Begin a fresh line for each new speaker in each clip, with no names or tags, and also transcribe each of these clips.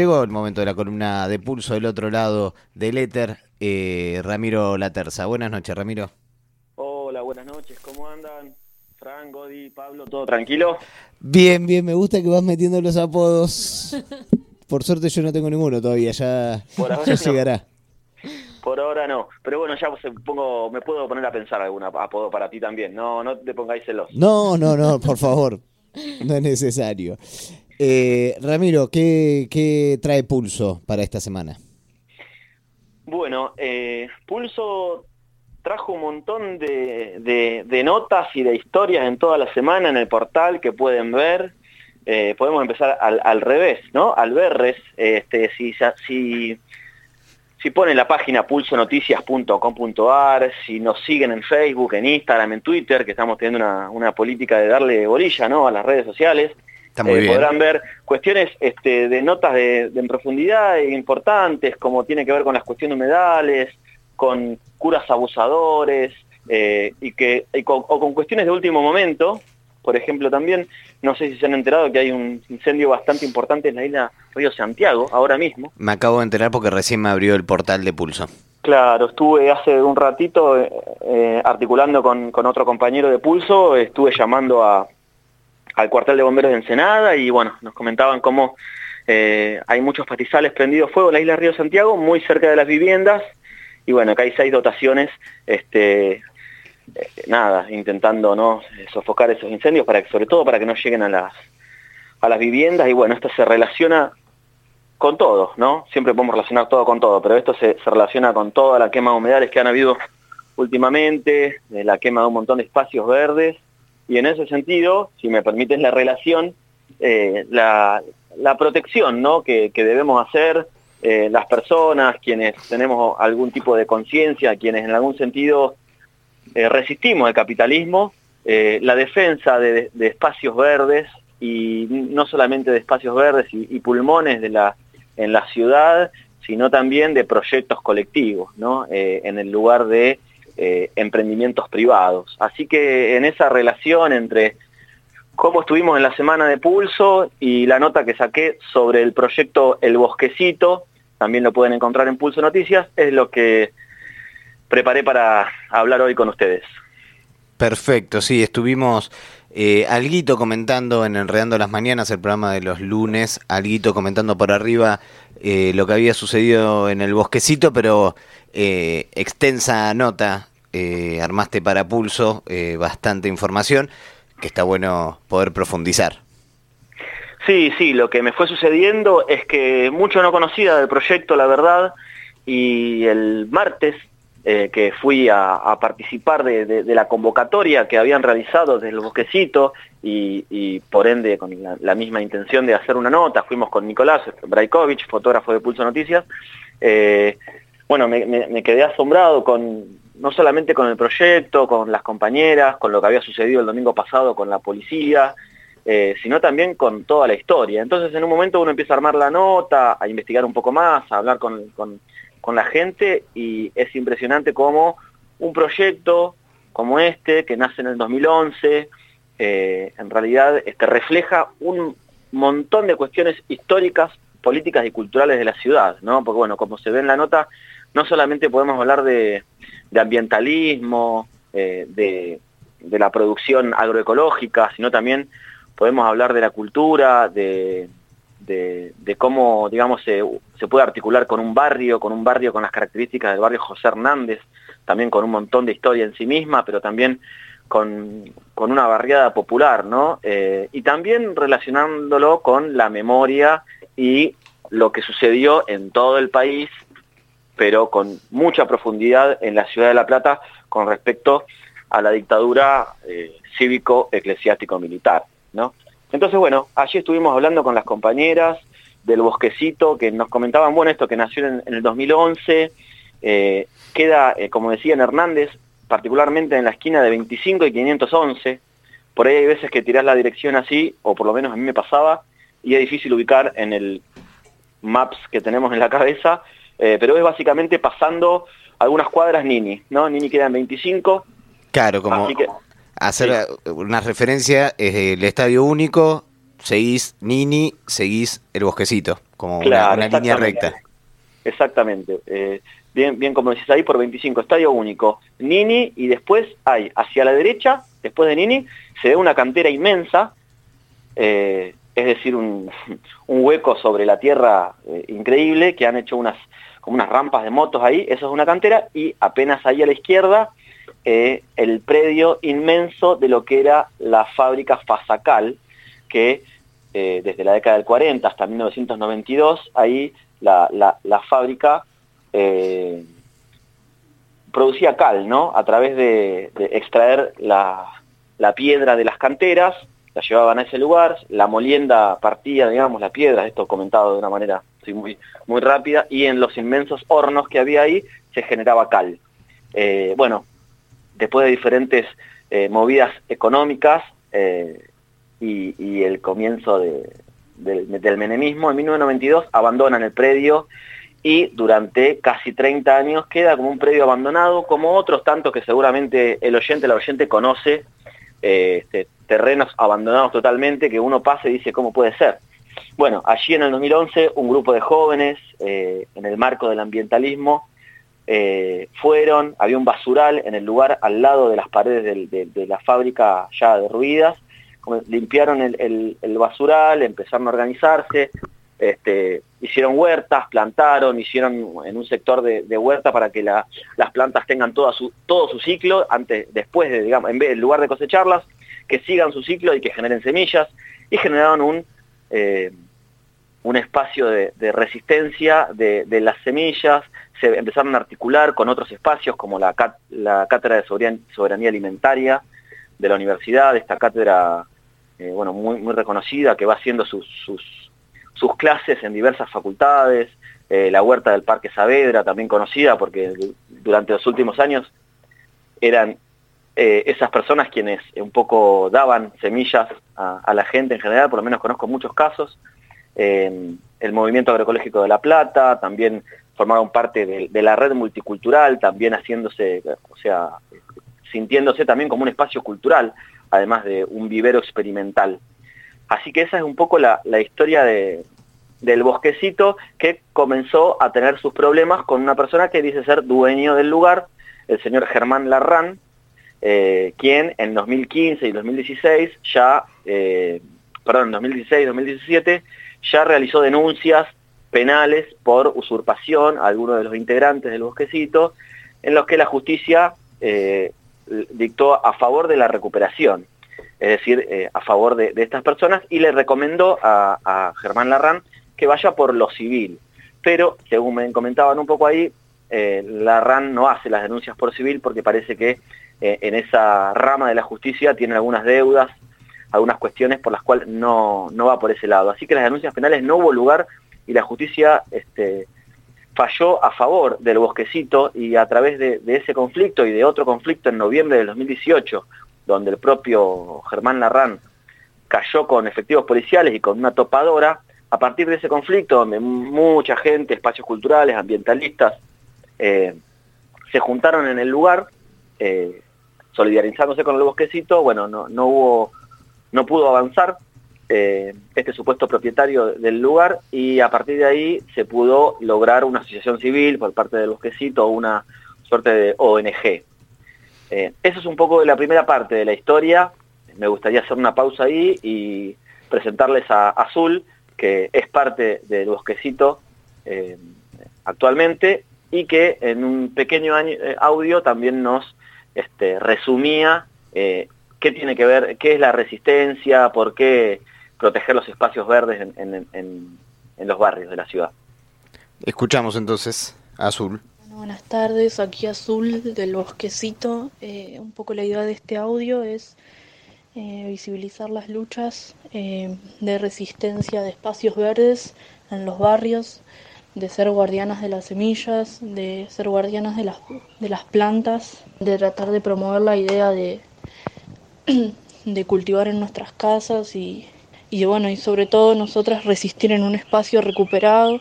Llegó el momento de la columna de pulso del otro lado del éter, eh, Ramiro Laterza. Buenas noches, Ramiro.
Hola, buenas noches, ¿cómo andan? Fran, Godi, Pablo, ¿todo tranquilo?
Bien, bien, me gusta que vas metiendo los apodos. Por suerte yo no tengo ninguno todavía, ya,
Por ahora
ya
no.
llegará.
Por ahora no, pero bueno, ya pongo, me puedo poner a pensar algún apodo para ti también. No, no te pongáis celoso.
No, no, no, por favor, no es necesario. Eh, Ramiro, ¿qué, ¿qué trae pulso para esta semana?
Bueno, eh, Pulso trajo un montón de, de- notas y de historias en toda la semana en el portal que pueden ver. Eh, podemos empezar al, al revés, ¿no? Al verres, este, si, si, si ponen la página pulsonoticias.com.ar, si nos siguen en Facebook, en Instagram, en Twitter, que estamos teniendo una, una política de darle bolilla ¿no? a las redes sociales,
Está muy
eh,
bien.
podrán ver cuestiones este, de notas de, de en profundidad e importantes, como tiene que ver con las cuestiones humedales, con curas abusadores, eh, y que, y con- o con cuestiones de último momento. Por ejemplo, también, no sé si se han enterado que hay un incendio bastante importante en la isla Río Santiago, ahora mismo.
Me acabo de enterar porque recién me abrió el portal de pulso.
Claro, estuve hace un ratito eh, eh, articulando con, con otro compañero de Pulso, estuve llamando a, al cuartel de bomberos de Ensenada y bueno, nos comentaban cómo eh, hay muchos pastizales prendidos fuego en la isla Río Santiago, muy cerca de las viviendas, y bueno, acá hay seis dotaciones, este, eh, nada, intentando no Eh, sofocar esos incendios, para que, sobre todo para que no lleguen a las, a las viviendas, y bueno, esto se relaciona con todo, ¿no? Siempre podemos relacionar todo con todo, pero esto se, se relaciona con toda la quema de humedales que han habido últimamente, de la quema de un montón de espacios verdes, y en ese sentido, si me permites la relación, eh, la, protección ¿no? que, que debemos hacer eh, las personas, quienes tenemos algún tipo de conciencia, quienes en algún sentido eh, resistimos el capitalismo, la defensa de, espacios verdes y no solamente de espacios verdes y, pulmones en la ciudad, sino también de proyectos colectivos, ¿no? En el lugar de eh, emprendimientos privados. Así que en esa relación entre cómo estuvimos en la semana de Pulso y la nota que saqué sobre el proyecto El Bosquecito, también lo pueden encontrar en Pulso Noticias, es lo que preparé para hablar hoy con ustedes.
Perfecto, sí, estuvimos eh, alguito comentando en Enredando las Mañanas, el programa de los lunes, alguito comentando por arriba eh, lo que había sucedido en el bosquecito, pero eh, extensa nota eh, armaste para pulso, eh, bastante información, que está bueno poder profundizar.
Sí, sí, lo que me fue sucediendo es que mucho no conocía del proyecto, la verdad, y el martes que fui a, participar de, la convocatoria que habían realizado desde el Bosquecito y, por ende con la, misma intención de hacer una nota, fuimos con Nicolás Braikovich, fotógrafo de Pulso Noticias, bueno, me, quedé asombrado con no solamente con el proyecto, con las compañeras, con lo que había sucedido el domingo pasado con la policía, eh, sino también con toda la historia. Entonces en un momento uno empieza a armar la nota, a investigar un poco más, a hablar con, con- con la gente y es impresionante cómo un proyecto como este, que nace en el 2011, eh, en realidad este, refleja un montón de cuestiones históricas, políticas y culturales de la ciudad, ¿no? Porque bueno, como se ve en la nota, no solamente podemos hablar de, de ambientalismo, eh, de, de la producción agroecológica, sino también podemos hablar de la cultura, de, de, cómo, digamos, se, se puede articular con un barrio, con un barrio con las características del barrio José Hernández, también con un montón de historia en sí misma, pero también con, con una barriada popular, ¿no? Eh, y también relacionándolo con la memoria y lo que sucedió en todo el país, pero con mucha profundidad en la ciudad de La Plata con respecto a la dictadura eh, cívico-eclesiástico-militar, ¿no? Entonces, bueno, allí estuvimos hablando con las compañeras del Bosquecito que nos comentaban, bueno, esto que nació en, el 2011, eh, queda, eh, como decía Hernández, particularmente en la esquina de 25 y 511, por ahí hay veces que tirás la dirección así, o por lo menos a mí me pasaba, y es difícil ubicar en el maps que tenemos en la cabeza, eh, pero es básicamente pasando algunas cuadras Nini, ¿no? Nini queda en 25,
Claro, como
que
hacer una referencia, es el Estadio Único, seguís Nini, seguís el Bosquecito. como una, línea recta.
Exactamente. Eh, bien, bien como decís ahí, por 25, estadio único. Nini y después hay hacia la derecha, después de Nini, se ve una cantera inmensa, eh, es decir, un, hueco sobre la tierra eh, increíble que han hecho unas como unas rampas de motos ahí, eso es una cantera, y apenas ahí a la izquierda el predio inmenso de lo que era la fábrica Fasacal, que desde la década del 40 hasta 1992, ahí la, fábrica eh, producía cal, ¿no? A través de, extraer la, piedra de las canteras, la llevaban a ese lugar, la molienda partía, digamos, la piedra, esto comentado de una manera muy, muy rápida, y en los inmensos hornos que había ahí se generaba cal. Eh, bueno, después de diferentes eh, movidas económicas y, el comienzo de, del, menemismo, en 1992 abandonan el predio y durante casi 30 años queda como un predio abandonado, como otros tantos que seguramente el oyente, la oyente conoce, eh, este, terrenos abandonados totalmente, que uno pasa y dice, ¿cómo puede ser? Bueno, allí en el 2011 un grupo de jóvenes, eh, en el marco del ambientalismo, eh, fueron, había un basural en el lugar al lado de las paredes de la fábrica ya derruidas, limpiaron el, basural, empezaron a organizarse, este, hicieron huertas, plantaron, hicieron en un sector de, huerta para que las plantas tengan todo su ciclo, antes, después de, digamos, en, vez, en lugar de cosecharlas, que sigan su ciclo y que generen semillas, y generaron un, eh, un espacio de, resistencia de, las semillas, se empezaron a articular con otros espacios como la, la Cátedra de Soberanía Alimentaria de la universidad, esta cátedra eh, bueno, muy, reconocida, que va haciendo sus, sus, clases en diversas facultades, eh, la huerta del Parque Saavedra, también conocida porque durante los últimos años eran eh, esas personas quienes un poco daban semillas a, la gente en general, por lo menos conozco muchos casos, el movimiento agroecológico de La Plata, también formaron parte de, de, la red multicultural, también haciéndose, o sea, sintiéndose también como un espacio cultural además de un vivero experimental. Así que esa es un poco la, historia del bosquecito que comenzó a tener sus problemas con una persona que dice ser dueño del lugar, el señor Germán Larrán, eh, quien en 2015 y 2016 ya, eh, perdón, en 2016 y 2017 ya realizó denuncias penales por usurpación a algunos de los integrantes del bosquecito, en los que la justicia eh, dictó a favor de la recuperación, es decir, eh, a favor de, estas personas, y le recomendó a, Germán Larrán que vaya por lo civil. Pero, según me comentaban un poco ahí, eh, Larrán no hace las denuncias por civil porque parece que en esa rama de la justicia tiene algunas deudas, algunas cuestiones por las cuales no, no va por ese lado. Así que las denuncias penales no hubo lugar y la justicia este, falló a favor del bosquecito y a través de, ese conflicto y de otro conflicto en noviembre del 2018, donde el propio Germán Larrán cayó con efectivos policiales y con una topadora, a partir de ese conflicto, donde mucha gente, espacios culturales, ambientalistas, eh, se juntaron en el lugar, eh, solidarizándose con el bosquecito, bueno, no, no hubo, no pudo avanzar, eh, este supuesto propietario del lugar y a partir de ahí se pudo lograr una asociación civil por parte del bosquecito, una suerte de ONG. Eh, eso es un poco de la primera parte de la historia. Me gustaría hacer una pausa ahí y presentarles a Azul, que es parte del bosquecito eh, actualmente y que en un pequeño audio también nos este, resumía qué tiene que ver, qué es la resistencia, por qué proteger los espacios verdes en, los barrios de la ciudad.
Escuchamos entonces a Azul.
buenas tardes, aquí Azul del Bosquecito. Eh, un poco la idea de este audio es eh, visibilizar las luchas eh, de resistencia de espacios verdes en los barrios, de ser guardianas de las semillas, de ser guardianas de las, de las plantas, de tratar de promover la idea de, de cultivar en nuestras casas y y bueno, y sobre todo nosotras resistir en un espacio recuperado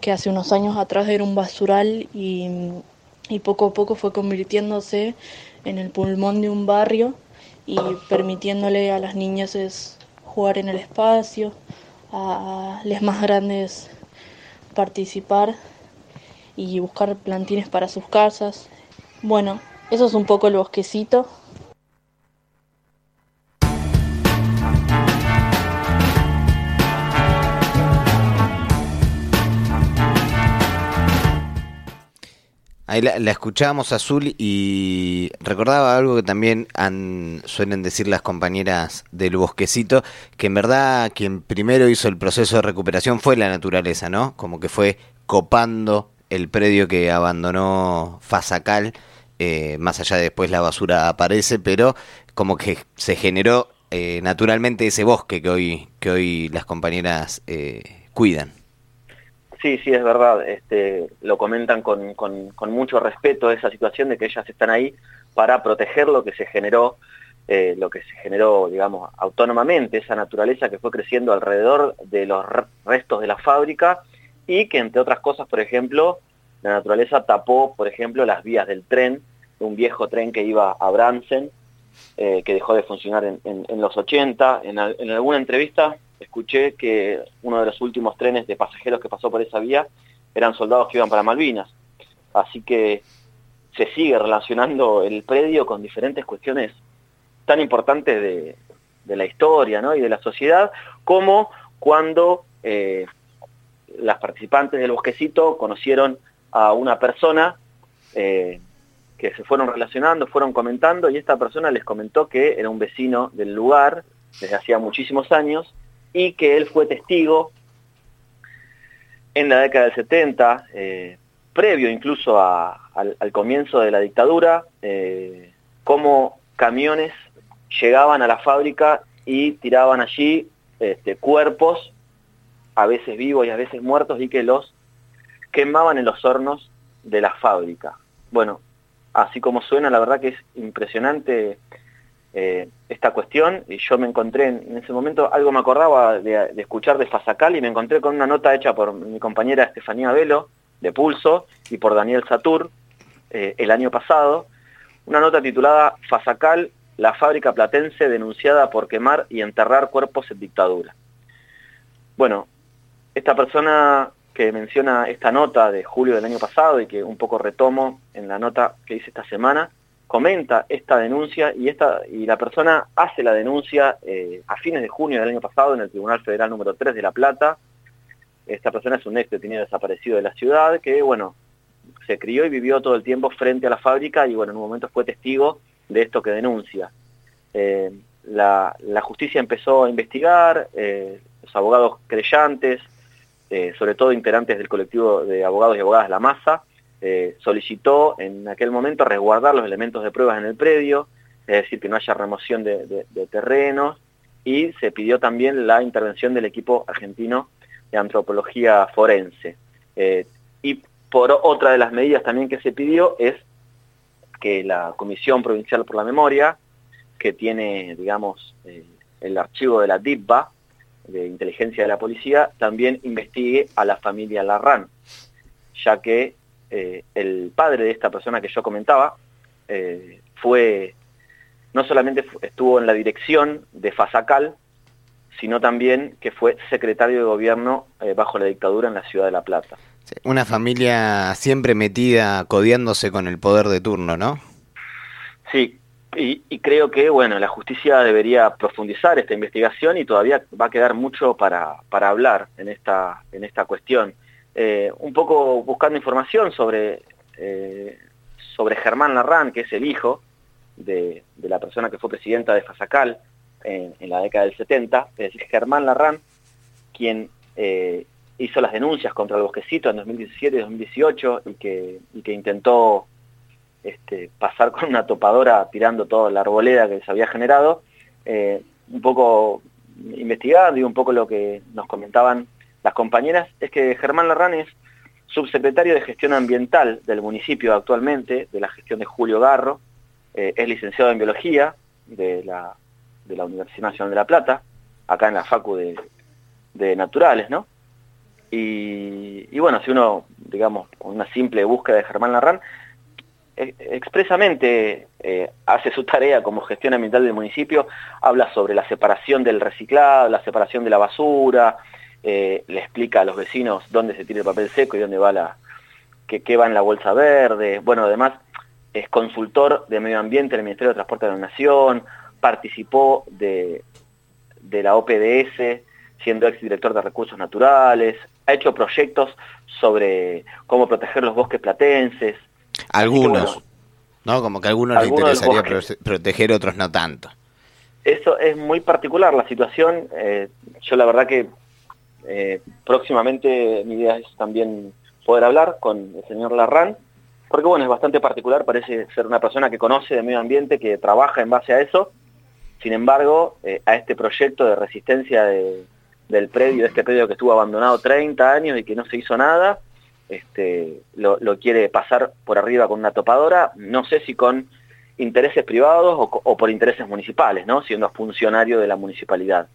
que hace unos años atrás era un basural y, poco a poco fue convirtiéndose en el pulmón de un barrio y permitiéndole a las niñas jugar en el espacio, a las más grandes participar y buscar plantines para sus casas. Bueno, eso es un poco el bosquecito.
Ahí la, escuchábamos Azul y recordaba algo que también suelen decir las compañeras del bosquecito, que en verdad quien primero hizo el proceso de recuperación fue la naturaleza, ¿no? Como que fue copando el predio que abandonó Fasacal, eh, más allá de después la basura aparece, pero como que se generó eh, naturalmente ese bosque que hoy, que hoy las compañeras eh, cuidan.
Sí, sí, es verdad. Este, lo comentan con, mucho respeto esa situación de que ellas están ahí para proteger lo que se generó, eh, lo que se generó, digamos, autónomamente, esa naturaleza que fue creciendo alrededor de los restos de la fábrica y que, entre otras cosas, por ejemplo, la naturaleza tapó, por ejemplo, las vías del tren, un viejo tren que iba a Bransen, eh, que dejó de funcionar en, los 80. En, en alguna entrevista escuché que uno de los últimos trenes de pasajeros que pasó por esa vía eran soldados que iban para Malvinas. Así que se sigue relacionando el predio con diferentes cuestiones tan importantes de, la historia y de la sociedad, como cuando eh, las participantes del bosquecito conocieron a una persona eh, que se fueron relacionando, fueron comentando, y esta persona les comentó que era un vecino del lugar desde hacía muchísimos años, y que él fue testigo en la década del 70, eh, previo incluso al, comienzo de la dictadura, eh, cómo camiones llegaban a la fábrica y tiraban allí este, cuerpos, a veces vivos y a veces muertos, y que los quemaban en los hornos de la fábrica. Bueno, así como suena, la verdad que es impresionante eh, esta cuestión y yo me encontré en, ese momento, algo me acordaba de, escuchar de Fasacal y me encontré con una nota hecha por mi compañera Estefanía Velo de Pulso y por Daniel Satur eh, el año pasado, una nota titulada Fasacal, la fábrica platense denunciada por quemar y enterrar cuerpos en dictadura. Bueno, esta persona que menciona esta nota de julio del año pasado y que un poco retomo en la nota que hice esta semana, comenta esta denuncia y, esta, y la persona hace la denuncia eh, a fines de junio del año pasado en el Tribunal Federal número 3 de La Plata. Esta persona es un ex detenido desaparecido de la ciudad que, bueno, se crió y vivió todo el tiempo frente a la fábrica y, bueno, en un momento fue testigo de esto que denuncia. Eh, la, justicia empezó a investigar, eh, los abogados creyentes, sobre todo integrantes del colectivo de abogados y abogadas La Masa, eh, solicitó en aquel momento resguardar los elementos de pruebas en el predio, es decir, que no haya remoción de, terrenos, y se pidió también la intervención del equipo argentino de antropología forense. Eh, y por otra de las medidas también que se pidió es que la Comisión Provincial por la Memoria, que tiene, digamos, eh, el archivo de la DIPBA, de inteligencia de la policía, también investigue a la familia Larran, ya que eh, el padre de esta persona que yo comentaba eh, fue, no solamente estuvo en la dirección de Fasacal, sino también que fue secretario de gobierno eh, bajo la dictadura en la ciudad de La Plata.
Una familia siempre metida, codiándose con el poder de turno, ¿no?
Sí, y, creo que bueno, la justicia debería profundizar esta investigación y todavía va a quedar mucho para, para hablar en esta, en esta cuestión. Eh, un poco buscando información sobre, eh, sobre Germán Larrán, que es el hijo de, la persona que fue presidenta de Fasacal en, la década del 70, es decir, Germán Larrán, quien eh, hizo las denuncias contra el bosquecito en 2017 y 2018 y que, intentó este, pasar con una topadora tirando toda la arboleda que se había generado, un poco investigando y un poco lo que nos comentaban las compañeras es que Germán Larrán es subsecretario de Gestión Ambiental del municipio actualmente, de la gestión de Julio Garro, eh, es licenciado en Biología de la, Universidad Nacional de La Plata, acá en la Facu de, Naturales, ¿no? Y, bueno, si uno, digamos, con una simple búsqueda de Germán Larrán, e, expresamente eh, hace su tarea como gestión ambiental del municipio, habla sobre la separación del reciclado, la separación de la basura, eh, le explica a los vecinos dónde se tira el papel seco y dónde va la, qué, va en la bolsa verde. Bueno, además es consultor de medio ambiente en el Ministerio de Transporte de la Nación, participó de, de la OPDS, siendo exdirector de recursos naturales, ha hecho proyectos sobre cómo proteger los bosques platenses.
Algunos, ¿no? Como que a algunos, les interesaría proteger, otros no tanto.
Eso es muy particular la situación. Eh, yo la verdad que eh, próximamente mi idea es también poder hablar con el señor Larran, porque bueno, es bastante particular, parece ser una persona que conoce de medio ambiente, que trabaja en base a eso, sin embargo, eh, a este proyecto de resistencia del predio, de este predio que estuvo abandonado 30 años y que no se hizo nada, este, lo, quiere pasar por arriba con una topadora, no sé si con intereses privados o, por intereses municipales, ¿no? siendo funcionario de la municipalidad.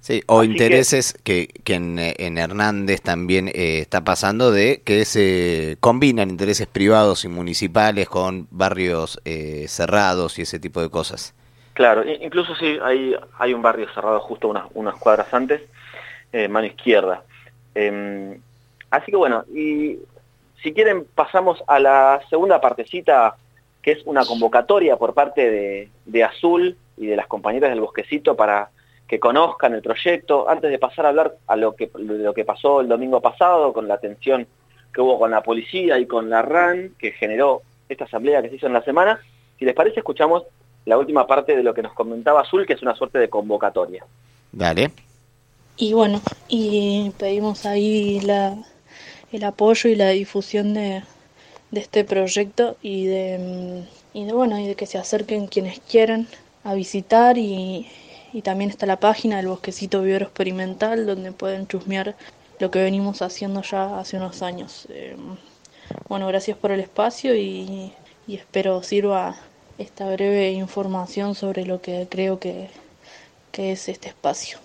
Sí, o intereses que, que, en, Hernández también eh, está pasando de que se combinan intereses privados y municipales con barrios eh, cerrados y ese tipo de cosas.
Claro, incluso sí, hay, hay un barrio cerrado justo unas, unas cuadras antes, eh, mano izquierda. Em, así que bueno, y si quieren pasamos a la segunda partecita, que es una convocatoria por parte de, de Azul y de las compañeras del Bosquecito para que conozcan el proyecto, antes de pasar a hablar a lo que, lo que pasó el domingo pasado, con la atención que hubo con la policía y con la RAN, que generó esta asamblea que se hizo en la semana, si les parece, escuchamos la última parte de lo que nos comentaba Azul, que es una suerte de convocatoria.
Dale.
Y bueno, y pedimos ahí la, el apoyo y la difusión de, de este proyecto y de, y de, bueno, y de que se acerquen quienes quieran a visitar y, y también está la página del Bosquecito Vivero Experimental donde pueden chusmear lo que venimos haciendo ya hace unos años. Eh, bueno, gracias por el espacio y, y, espero sirva esta breve información sobre lo que creo que, que es este espacio.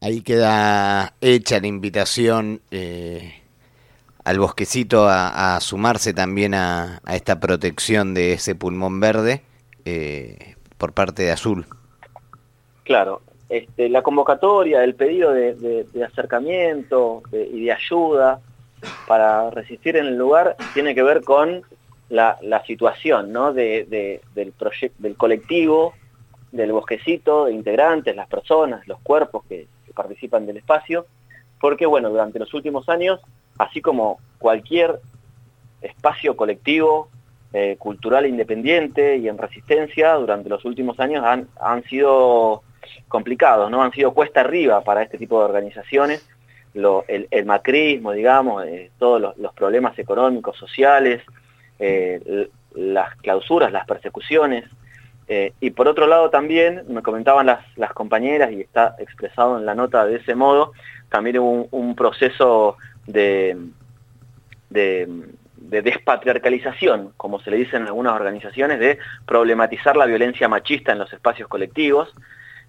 Ahí queda hecha la invitación eh, al bosquecito a, sumarse también a, esta protección de ese pulmón verde eh, por parte de Azul.
Claro, este, la convocatoria, el pedido de, acercamiento y de ayuda para resistir en el lugar tiene que ver con la, situación ¿no? de, del, del colectivo, del bosquecito, de integrantes, las personas, los cuerpos que participan del espacio, porque bueno, durante los últimos años así como cualquier espacio colectivo, eh, cultural independiente y en resistencia, durante los últimos años han, han sido complicados, ¿no? Han sido cuesta arriba para este tipo de organizaciones. el, macrismo, digamos, eh, todos los, problemas económicos, sociales, eh, las clausuras, las persecuciones. y por otro lado también, me comentaban las, compañeras, y está expresado en la nota de ese modo, también hubo un proceso de, de, despatriarcalización, como se le dice en algunas organizaciones, de problematizar la violencia machista en los espacios colectivos.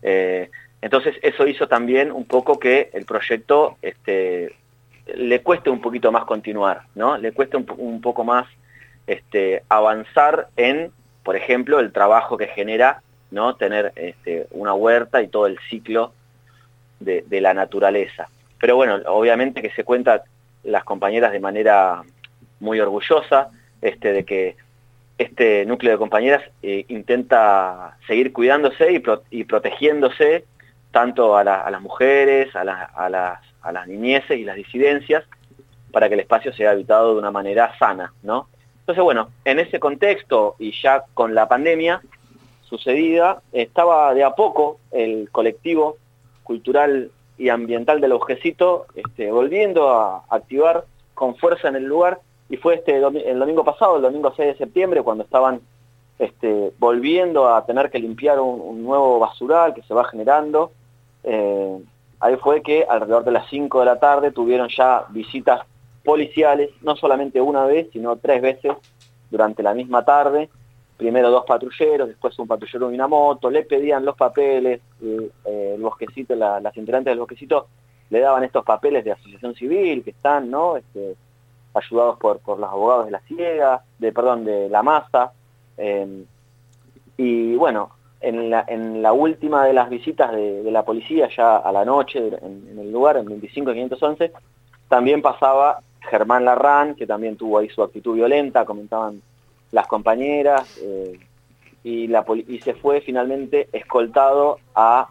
Eh, entonces eso hizo también un poco que el proyecto este, le cueste un poquito más continuar, ¿no? Le cueste un, poco más este, avanzar en, por ejemplo, el trabajo que genera ¿no? tener este, una huerta y todo el ciclo de, la naturaleza. Pero bueno, obviamente que se cuenta las compañeras de manera muy orgullosa este, de que este núcleo de compañeras eh, intenta seguir cuidándose y, protegiéndose tanto a, las mujeres, a, las, a las niñeces y las disidencias, para que el espacio sea habitado de una manera sana, ¿no? Entonces, bueno, en ese contexto y ya con la pandemia sucedida, estaba de a poco el colectivo cultural y ambiental del Ojecito, este, volviendo a activar con fuerza en el lugar, y fue este el domingo pasado, el domingo 6 de septiembre, cuando estaban este, volviendo a tener que limpiar un, nuevo basural que se va generando, eh, ahí fue que alrededor de las 5 de la tarde tuvieron ya visitas policiales, no solamente una vez, sino tres veces durante la misma tarde, primero dos patrulleros, después un patrullero y una moto, le pedían los papeles, el, bosquecito, las integrantes del bosquecito le daban estos papeles de asociación civil que están, ¿no? Este, ayudados por, por los abogados de la ciega, de perdón, de la masa. Eh, y bueno, en la, en la última de las visitas de, la policía, ya a la noche, en, el lugar, en 25 también pasaba Germán Larrán, que también tuvo ahí su actitud violenta, comentaban las compañeras, eh, y, la, y se fue finalmente escoltado a,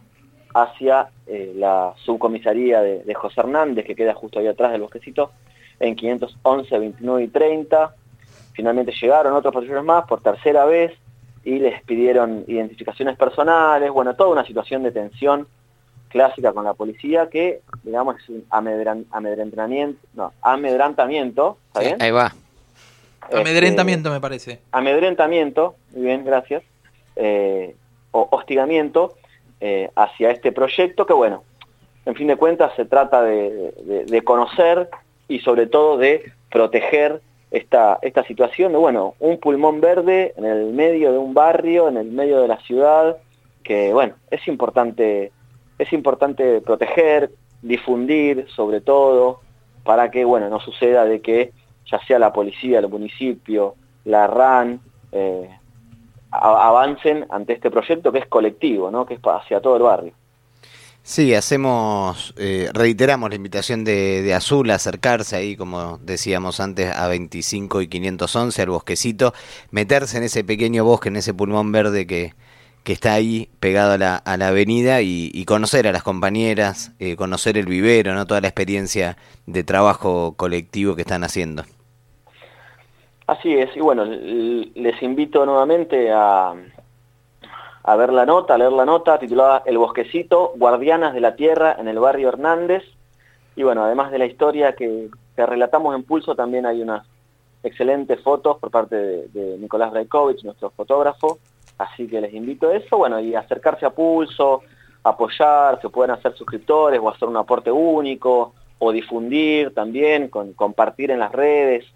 hacia eh, la subcomisaría de, de, José Hernández, que queda justo ahí atrás del bosquecito, en 511, 29 y 30. Finalmente llegaron otros patrulleros más por tercera vez, y les pidieron identificaciones personales, bueno, toda una situación de tensión clásica con la policía que, digamos, es un amedrentamiento, no, amedrentamiento, ¿está bien?
Ahí va. Este, amedrentamiento me parece.
Amedrentamiento, muy bien, gracias. Eh, o hostigamiento eh, hacia este proyecto que, bueno, en fin de cuentas se trata de conocer y sobre todo de proteger esta, esta situación de, bueno, un pulmón verde en el medio de un barrio, en el medio de la ciudad, que, bueno, es importante, es importante proteger, difundir, sobre todo, para que, bueno, no suceda de que ya sea la policía, el municipio, la RAN, eh, avancen ante este proyecto que es colectivo, ¿no? que es hacia todo el barrio.
Sí, hacemos, eh, reiteramos la invitación de, Azul a acercarse ahí, como decíamos antes, a 25 y 511, al bosquecito, meterse en ese pequeño bosque, en ese pulmón verde que, que está ahí pegado a la, a la avenida y, conocer a las compañeras, eh, conocer el vivero, ¿no? toda la experiencia de trabajo colectivo que están haciendo.
Así es, y bueno, les invito nuevamente a, a ver la nota, a leer la nota titulada El Bosquecito, Guardianas de la Tierra en el barrio Hernández. Y bueno, además de la historia que, relatamos en Pulso, también hay unas excelentes fotos por parte de, Nicolás Braikovich, nuestro fotógrafo. Así que les invito a eso, bueno, y acercarse a Pulso, apoyar, se pueden hacer suscriptores o hacer un aporte único, o difundir también, con, compartir en las redes,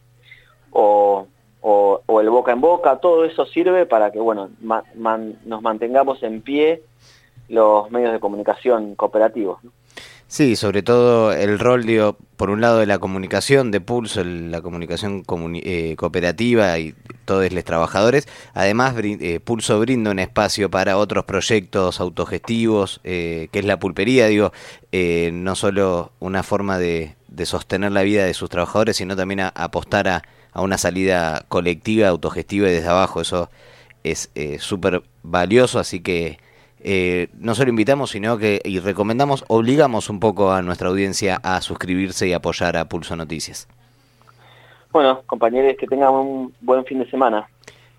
o o, el boca en boca, todo eso sirve para que bueno, nos mantengamos en pie los medios de comunicación cooperativos.
Sí, sobre todo el rol, digo, por un lado de la comunicación de Pulso, la comunicación eh, cooperativa y todos los trabajadores. Además, eh, Pulso brinda un espacio para otros proyectos autogestivos, eh, que es la pulpería, digo, no solo una forma de, sostener la vida de sus trabajadores, sino también a apostar a, a una salida colectiva, autogestiva y desde abajo. Eso es eh, súper valioso, así que eh, no solo invitamos, sino que y recomendamos, obligamos un poco a nuestra audiencia a suscribirse y apoyar a Pulso Noticias.
Bueno, compañeros, que tengan un buen fin de semana.